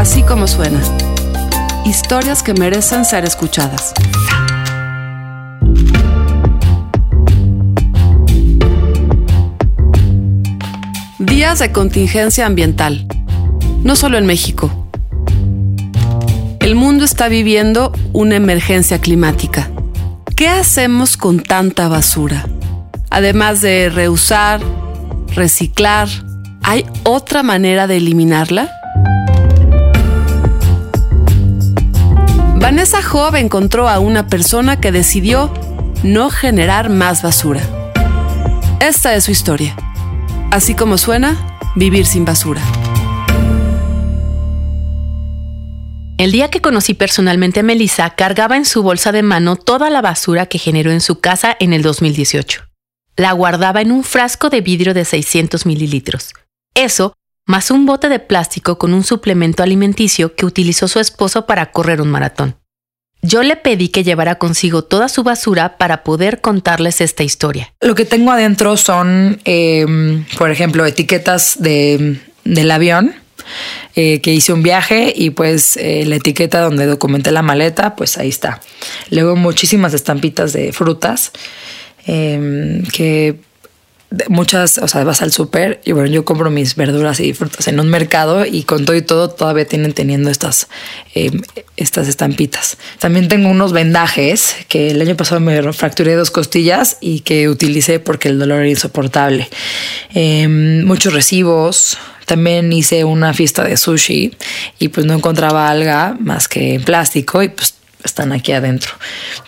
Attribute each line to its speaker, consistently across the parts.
Speaker 1: Así como suena. Historias que merecen ser escuchadas. Días de contingencia ambiental. No solo en México. El mundo está viviendo una emergencia climática. ¿Qué hacemos con tanta basura? Además de reusar, reciclar, ¿hay otra manera de eliminarla? Vanessa Job encontró a una persona que decidió no generar más basura. Esta es su historia. Así como suena, vivir sin basura.
Speaker 2: El día que conocí personalmente a Melissa, cargaba en su bolsa de mano toda la basura que generó en su casa en el 2018. La guardaba en un frasco de vidrio de 600 mililitros. Eso, más un bote de plástico con un suplemento alimenticio que utilizó su esposo para correr un maratón. Yo le pedí que llevara consigo toda su basura para poder contarles esta historia.
Speaker 3: Lo que tengo adentro son, em, por ejemplo, etiquetas de, del avión eh, que hice un viaje y pues eh, la etiqueta donde documenté la maleta, pues ahí está. Luego muchísimas estampitas de frutas em, que muchas, o sea, vas al súper y bueno, yo compro mis verduras y frutas en un mercado y con todo y todo todavía tienen teniendo estas, em, estas estampitas. También tengo unos vendajes que el año pasado me fracturé dos costillas y que utilicé porque el dolor era insoportable. Em, muchos recibos. También hice una fiesta de sushi y pues no encontraba alga más que plástico y pues están aquí adentro.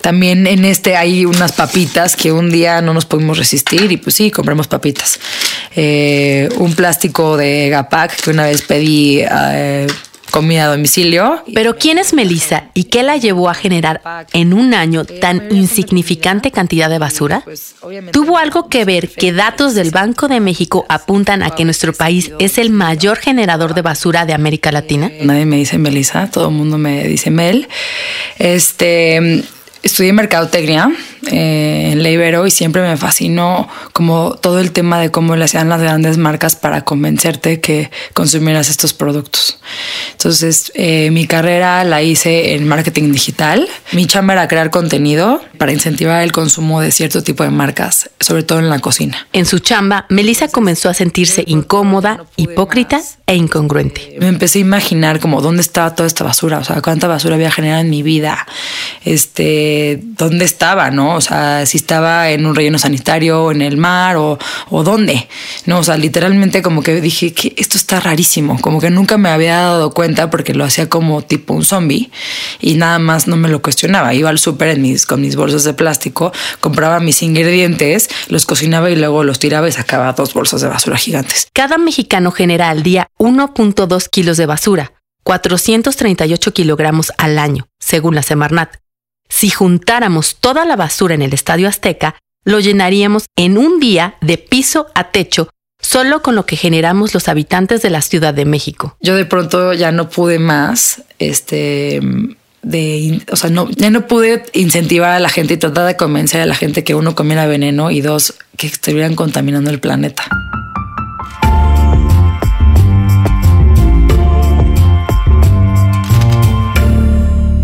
Speaker 3: También en este hay unas papitas que un día no nos pudimos resistir y pues sí, compramos papitas. Eh, un plástico de Gapac que una vez pedí eh, comida a domicilio.
Speaker 2: Pero ¿quién es Melissa y qué la llevó a generar en un año tan insignificante cantidad de basura? ¿Tuvo algo que ver que datos del Banco de México apuntan a que nuestro país es el mayor generador de basura de América Latina?
Speaker 3: Nadie me dice Melissa, todo el mundo me dice Mel. Este estudié mercadotecnia eh, en la y siempre me fascinó como todo el tema de cómo le hacían las grandes marcas para convencerte que consumieras estos productos. Entonces, eh, mi carrera la hice en marketing digital. Mi chamba era crear contenido para incentivar el consumo de cierto tipo de marcas, sobre todo en la cocina.
Speaker 2: En su chamba, Melissa comenzó a sentirse incómoda, hipócrita e incongruente.
Speaker 3: Me empecé a imaginar como dónde estaba toda esta basura, o sea, cuánta basura había generado en mi vida, este, dónde estaba, ¿no? O sea, si estaba en un relleno sanitario, en el mar o, dónde, ¿no? O sea, literalmente como que dije que esto está rarísimo, como que nunca me había dado cuenta porque lo hacía como tipo un zombie y nada más no me lo cuestionaba. Iba al súper mis, con mis bolsas de plástico, compraba mis ingredientes, los cocinaba y luego los tiraba y sacaba dos bolsas de basura gigantes.
Speaker 2: Cada mexicano genera al día 1.2 kilos de basura, 438 kilogramos al año, según la Semarnat. Si juntáramos toda la basura en el Estadio Azteca, lo llenaríamos en un día de piso a techo solo con lo que generamos los habitantes de la Ciudad de México.
Speaker 3: Yo de pronto ya no pude más, este, de, o sea, ya no pude incentivar a la gente y tratar de convencer a la gente que uno comiera veneno y dos, que estuvieran contaminando el planeta.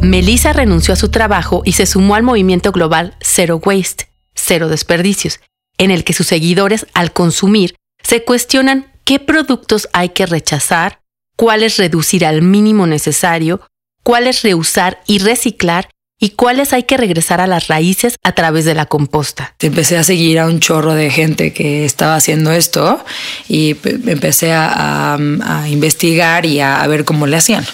Speaker 2: Melissa renunció a su trabajo y se sumó al movimiento global Zero Waste, Cero Desperdicios, en el que sus seguidores, al consumir, se cuestionan qué productos hay que rechazar, cuáles reducir al mínimo necesario, cuáles reusar y reciclar y cuáles hay que regresar a las raíces a través de la composta.
Speaker 3: Empecé a seguir a un chorro de gente que estaba haciendo esto y empecé a, a investigar y a ver cómo le hacían.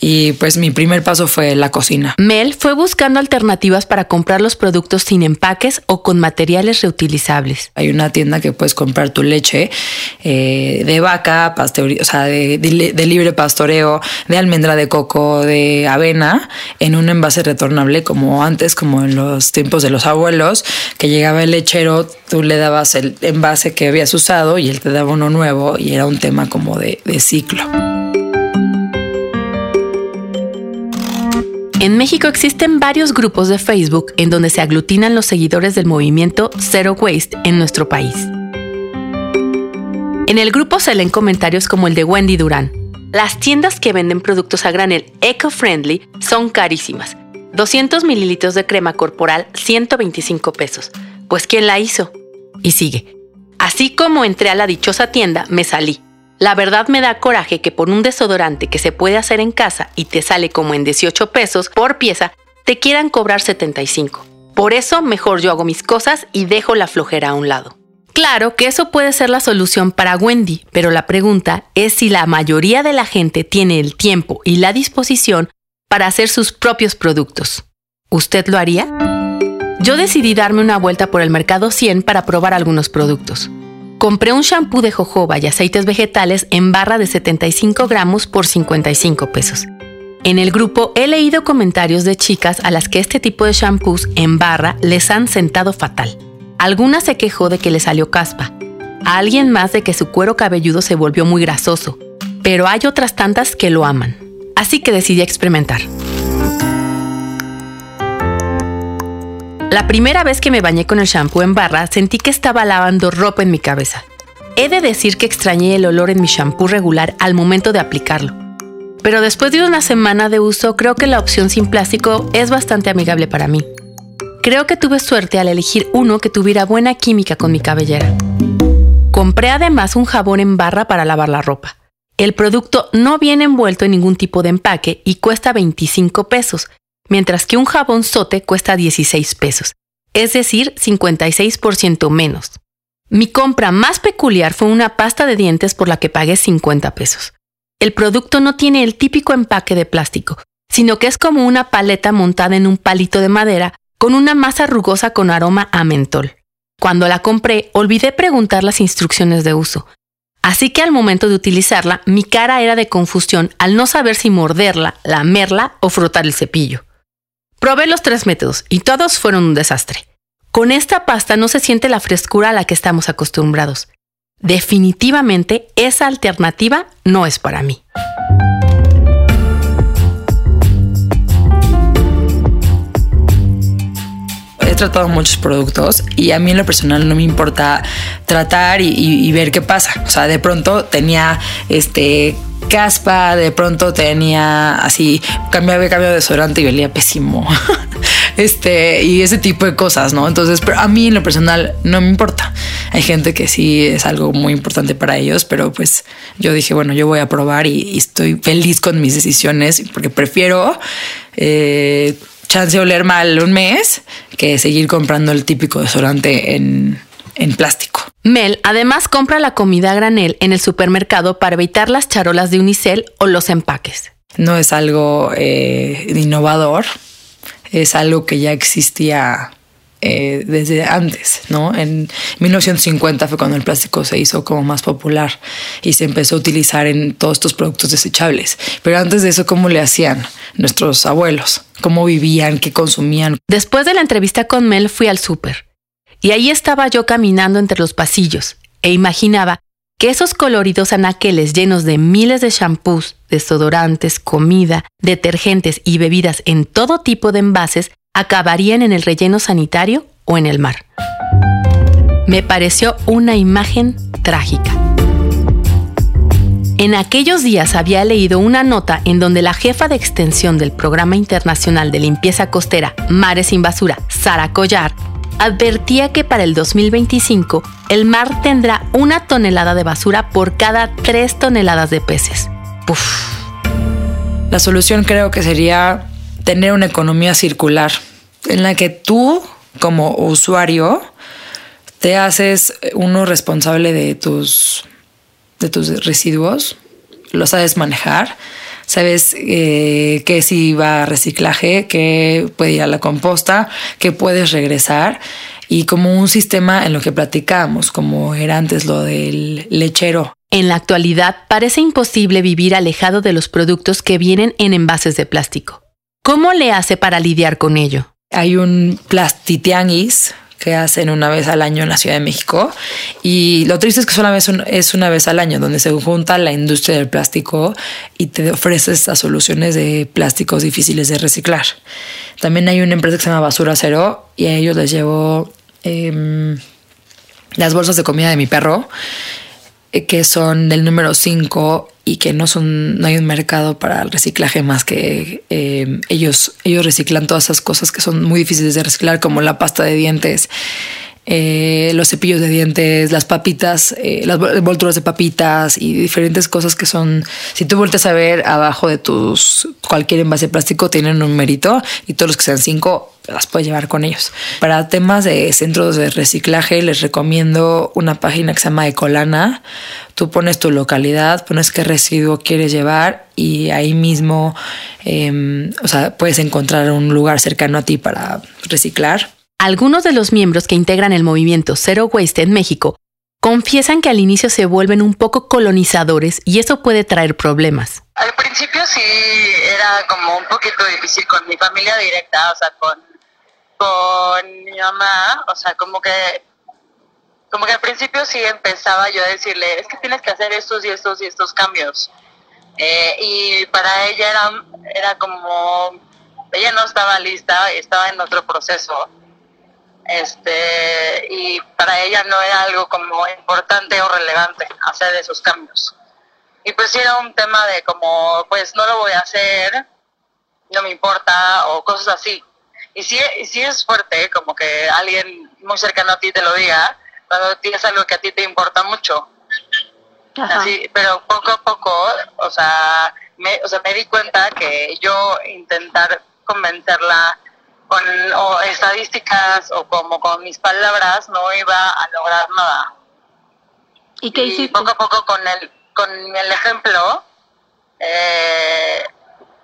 Speaker 3: Y pues mi primer paso fue la cocina.
Speaker 2: Mel fue buscando alternativas para comprar los productos sin empaques o con materiales reutilizables.
Speaker 3: Hay una tienda que puedes comprar tu leche eh, de vaca, o sea, de, libre pastoreo, de almendra de coco, de avena, en un envase retornable como antes, como en los tiempos de los abuelos, que llegaba el lechero, tú le dabas el envase que habías usado y él te daba uno nuevo y era un tema como de ciclo.
Speaker 2: En México existen varios grupos de Facebook en donde se aglutinan los seguidores del movimiento Zero Waste en nuestro país. En el grupo se leen comentarios como el de Wendy Durán. Las tiendas que venden productos a granel eco-friendly son carísimas. 200 mililitros de crema corporal, 125 pesos. Pues ¿quién la hizo? Y sigue. Así como entré a la dichosa tienda, me salí. La verdad me da coraje que por un desodorante que se puede hacer en casa y te sale como en 18 pesos por pieza, te quieran cobrar 75. Por eso mejor yo hago mis cosas y dejo la flojera a un lado. Claro que eso puede ser la solución para Wendy, pero la pregunta es si la mayoría de la gente tiene el tiempo y la disposición para hacer sus propios productos. ¿Usted lo haría? Yo decidí darme una vuelta por el mercado 100 para probar algunos productos. Compré un shampoo de jojoba y aceites vegetales en barra de 75 gramos por 55 pesos. En el grupo he leído comentarios de chicas a las que este tipo de shampoos en barra les han sentado fatal. Alguna se quejó de que le salió caspa, a alguien más de que su cuero cabelludo se volvió muy grasoso, pero hay otras tantas que lo aman. Así que decidí experimentar. La primera vez que me bañé con el shampoo en barra sentí que estaba lavando ropa en mi cabeza. He de decir que extrañé el olor en mi shampoo regular al momento de aplicarlo. Pero después de una semana de uso creo que la opción sin plástico es bastante amigable para mí. Creo que tuve suerte al elegir uno que tuviera buena química con mi cabellera. Compré además un jabón en barra para lavar la ropa. El producto no viene envuelto en ningún tipo de empaque y cuesta 25 pesos, mientras que un jabón sote cuesta 16 pesos, es decir, 56% menos. Mi compra más peculiar fue una pasta de dientes por la que pagué 50 pesos. El producto no tiene el típico empaque de plástico, sino que es como una paleta montada en un palito de madera con una masa rugosa con aroma a mentol. Cuando la compré, olvidé preguntar las instrucciones de uso. Así que al momento de utilizarla, mi cara era de confusión al no saber si morderla, lamerla o frotar el cepillo. Probé los tres métodos y todos fueron un desastre. Con esta pasta no se siente la frescura a la que estamos acostumbrados. Definitivamente esa alternativa no es para mí.
Speaker 3: Tratado muchos productos y a mí en lo personal no me importa tratar y, ver qué pasa. O sea, de pronto tenía este caspa, de pronto tenía así, cambiaba, cambio de desodorante y olía pésimo. este, y ese tipo de cosas, ¿no? Entonces, pero a mí en lo personal no me importa. Hay gente que sí es algo muy importante para ellos, pero pues yo dije, bueno, yo voy a probar y, estoy feliz con mis decisiones porque prefiero eh, chance de oler mal un mes que seguir comprando el típico desodorante en, en plástico.
Speaker 2: Mel además compra la comida a granel en el supermercado para evitar las charolas de unicel o los empaques.
Speaker 3: No es algo eh, innovador, es algo que ya existía eh, desde antes, ¿no? En 1950 fue cuando el plástico se hizo como más popular y se empezó a utilizar en todos estos productos desechables. Pero antes de eso, ¿cómo le hacían nuestros abuelos? ¿Cómo vivían? ¿Qué consumían?
Speaker 2: Después de la entrevista con Mel fui al súper y ahí estaba yo caminando entre los pasillos e imaginaba que esos coloridos anaqueles llenos de miles de shampoos, desodorantes, comida, detergentes y bebidas en todo tipo de envases acabarían en el relleno sanitario o en el mar. Me pareció una imagen trágica. En aquellos días había leído una nota en donde la jefa de extensión del Programa Internacional de Limpieza Costera Mares sin Basura, Sara Collar, advertía que para el 2025 el mar tendrá una tonelada de basura por cada tres toneladas de peces.
Speaker 3: La solución creo que sería tener una economía circular en la que tú como usuario te haces uno responsable de tus, de tus residuos, lo sabes manejar, sabes eh, que si va a reciclaje, que puede ir a la composta, que puedes regresar y como un sistema en lo que platicamos, como era antes lo del lechero.
Speaker 2: En la actualidad parece imposible vivir alejado de los productos que vienen en envases de plástico. ¿Cómo le hace para lidiar con ello?
Speaker 3: Hay un plastitianguis que hacen una vez al año en la Ciudad de México. Y lo triste es que solamente es una vez al año, donde se junta la industria del plástico y te ofrece estas soluciones de plásticos difíciles de reciclar. También hay una empresa que se llama Basura Cero y a ellos les llevo em, las bolsas de comida de mi perro, eh, que son del número 5 y que no son no hay un mercado para el reciclaje más que eh, ellos ellos reciclan todas esas cosas que son muy difíciles de reciclar como la pasta de dientes eh, los cepillos de dientes, las papitas, eh, las volturas de papitas y diferentes cosas que son, si tú vueltes a ver abajo de tus cualquier envase plástico tienen un numerito y todos los que sean cinco las puedes llevar con ellos. Para temas de centros de reciclaje les recomiendo una página que se llama Ecolana. Tú pones tu localidad, pones qué residuo quieres llevar y ahí mismo, em, o sea, puedes encontrar un lugar cercano a ti para reciclar.
Speaker 2: Algunos de los miembros que integran el movimiento Zero Waste en México confiesan que al inicio se vuelven un poco colonizadores y eso puede traer problemas.
Speaker 4: Al principio sí era como un poquito difícil con mi familia directa, o sea, con, con mi mamá, o sea, como que como que al principio sí empezaba yo a decirle, es que tienes que hacer estos y estos y estos cambios. Eh, y para ella era, era como, ella no estaba lista, estaba en otro proceso este y para ella no era algo como importante o relevante hacer esos cambios. Y pues era un tema de como, pues no lo voy a hacer, no me importa o cosas así. Y sí, y sí es fuerte, como que alguien muy cercano a ti te lo diga, cuando tienes algo que a ti te importa mucho. Así, pero poco a poco, o sea, me, o sea, me di cuenta que yo intentar convencerla con o estadísticas o como con mis palabras no iba a lograr nada.
Speaker 2: ¿Y qué hiciste?
Speaker 4: poco a poco con el, con el ejemplo eh,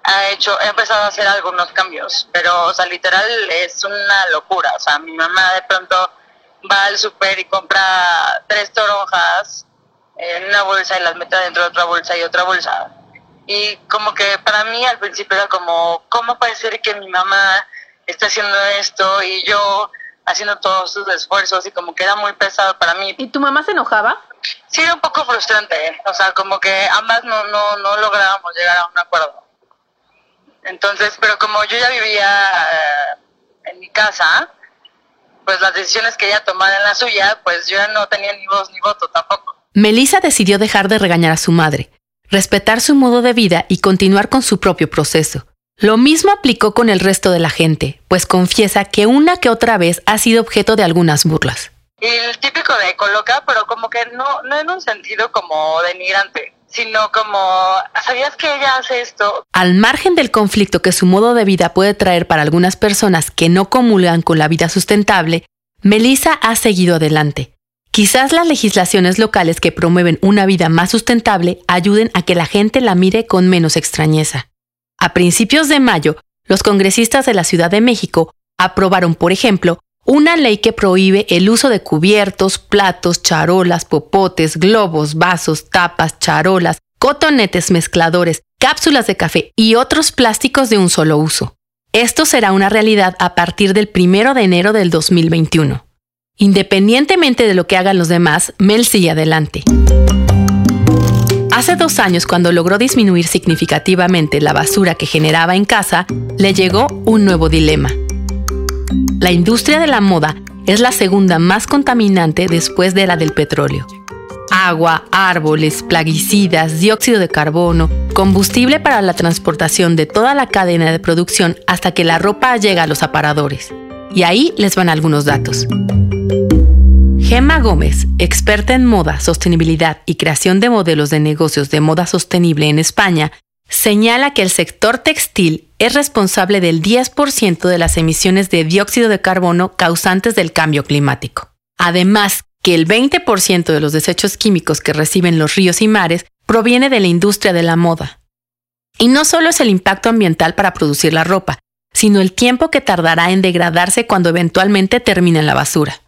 Speaker 4: ha hecho, he empezado a hacer algunos cambios, pero o sea, literal es una locura. O sea, mi mamá de pronto va al super y compra tres toronjas en una bolsa y las mete dentro de otra bolsa y otra bolsa. Y como que para mí al principio era como, ¿cómo puede ser que mi mamá está haciendo esto y yo haciendo todos sus esfuerzos y como que era muy pesado para mí.
Speaker 2: ¿Y tu mamá se enojaba?
Speaker 4: Sí, era un poco frustrante, o sea, como que ambas no, no, no lográbamos llegar a un acuerdo. Entonces, pero como yo ya vivía eh, en mi casa, pues las decisiones que ella tomara en la suya, pues yo ya no tenía ni voz ni voto tampoco.
Speaker 2: Melissa decidió dejar de regañar a su madre, respetar su modo de vida y continuar con su propio proceso. Lo mismo aplicó con el resto de la gente, pues confiesa que una que otra vez ha sido objeto de algunas burlas.
Speaker 4: El típico de coloca, pero como que no, no en un sentido como denigrante, sino como, ¿sabías que ella hace esto?
Speaker 2: Al margen del conflicto que su modo de vida puede traer para algunas personas que no comulgan con la vida sustentable, Melissa ha seguido adelante. Quizás las legislaciones locales que promueven una vida más sustentable ayuden a que la gente la mire con menos extrañeza. A principios de mayo, los congresistas de la Ciudad de México aprobaron, por ejemplo, una ley que prohíbe el uso de cubiertos, platos, charolas, popotes, globos, vasos, tapas, charolas, cotonetes mezcladores, cápsulas de café y otros plásticos de un solo uso. Esto será una realidad a partir del 1 de enero del 2021. Independientemente de lo que hagan los demás, Mel sigue adelante. Hace dos años, cuando logró disminuir significativamente la basura que generaba en casa, le llegó un nuevo dilema. La industria de la moda es la segunda más contaminante después de la del petróleo. Agua, árboles, plaguicidas, dióxido de carbono, combustible para la transportación de toda la cadena de producción hasta que la ropa llega a los aparadores. Y ahí les van algunos datos. Gemma Gómez, experta en moda, sostenibilidad y creación de modelos de negocios de moda sostenible en España, señala que el sector textil es responsable del 10% de las emisiones de dióxido de carbono causantes del cambio climático. Además, que el 20% de los desechos químicos que reciben los ríos y mares proviene de la industria de la moda. Y no solo es el impacto ambiental para producir la ropa, sino el tiempo que tardará en degradarse cuando eventualmente termine en la basura.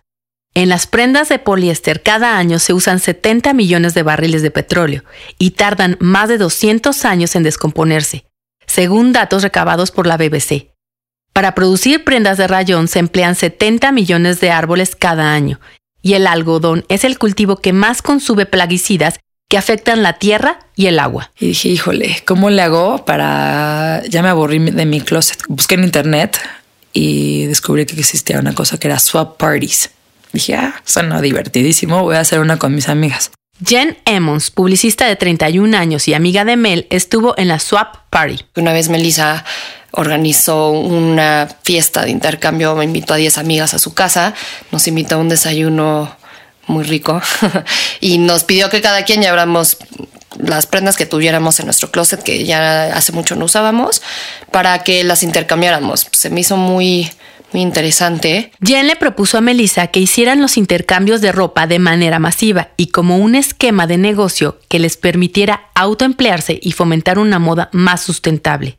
Speaker 2: En las prendas de poliéster cada año se usan 70 millones de barriles de petróleo y tardan más de 200 años en descomponerse, según datos recabados por la BBC. Para producir prendas de rayón se emplean 70 millones de árboles cada año, y el algodón es el cultivo que más consume plaguicidas que afectan la tierra y el agua.
Speaker 3: Y dije, híjole, ¿cómo le hago para... Ya me aburrí de mi closet. Busqué en internet y descubrí que existía una cosa que era swap parties Dije, ah, suena divertidísimo, voy a hacer una con mis amigas.
Speaker 2: Jen Emmons, publicista de 31 años y amiga de Mel, estuvo en la Swap Party.
Speaker 5: Una vez Melissa organizó una fiesta de intercambio, me invitó a 10 amigas a su casa, nos invitó a un desayuno muy rico y nos pidió que cada quien lleváramos las prendas que tuviéramos en nuestro closet que ya hace mucho no usábamos para que las intercambiáramos. Se me hizo muy muy interesante.
Speaker 2: Jen le propuso a Melissa que hicieran los intercambios de ropa de manera masiva y como un esquema de negocio que les permitiera autoemplearse y fomentar una moda más sustentable.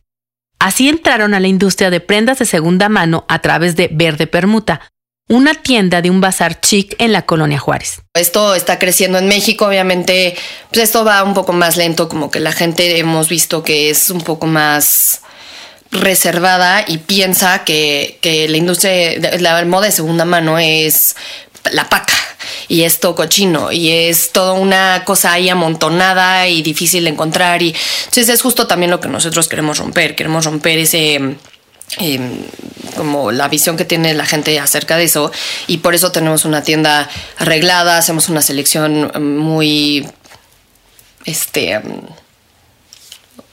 Speaker 2: Así entraron a la industria de prendas de segunda mano a través de Verde Permuta, una tienda de un bazar chic en la colonia Juárez.
Speaker 5: Esto está creciendo en México, obviamente, pues esto va un poco más lento, como que la gente hemos visto que es un poco más reservada y piensa que, la industria, la moda de segunda mano es la paca y es todo cochino y es toda una cosa ahí amontonada y difícil de encontrar y entonces es justo también lo que nosotros queremos romper, queremos romper ese em, como la visión que tiene la gente acerca de eso y por eso tenemos una tienda arreglada, hacemos una selección muy este em,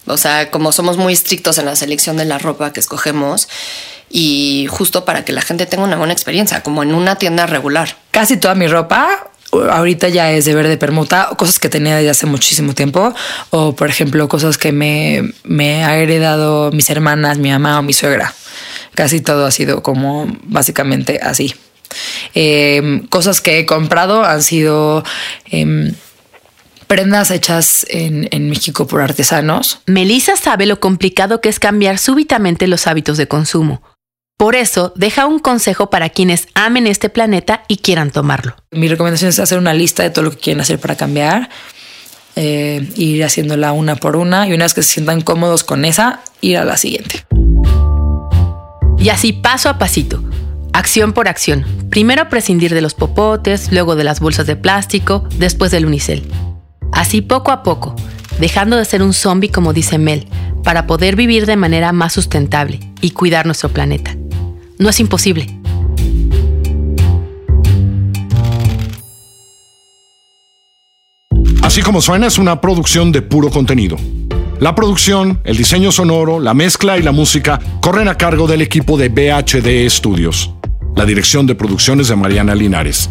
Speaker 5: o sea, como somos muy estrictos en la selección de la ropa que escogemos y justo para que la gente tenga una buena experiencia, como en una tienda regular.
Speaker 3: Casi toda mi ropa ahorita ya es de verde permuta, cosas que tenía desde hace muchísimo tiempo, o por ejemplo, cosas que me, me ha heredado mis hermanas, mi mamá o mi suegra. Casi todo ha sido como básicamente así. Em, cosas que he comprado han sido em, prendas hechas en, México por artesanos.
Speaker 2: Melissa sabe lo complicado que es cambiar súbitamente los hábitos de consumo. Por eso, deja un consejo para quienes amen este planeta y quieran tomarlo.
Speaker 3: Mi recomendación es hacer una lista de todo lo que quieren hacer para cambiar, eh, ir haciéndola una por una y una vez que se sientan cómodos con esa, ir a la siguiente.
Speaker 2: Y así paso a pasito, acción por acción. Primero prescindir de los popotes, luego de las bolsas de plástico, después del unicel. Así poco a poco, dejando de ser un zombie como dice Mel, para poder vivir de manera más sustentable y cuidar nuestro planeta. No es imposible.
Speaker 6: Así como suena es una producción de puro contenido. La producción, el diseño sonoro, la mezcla y la música corren a cargo del equipo de BHD Studios. La dirección de producciones de Mariana Linares.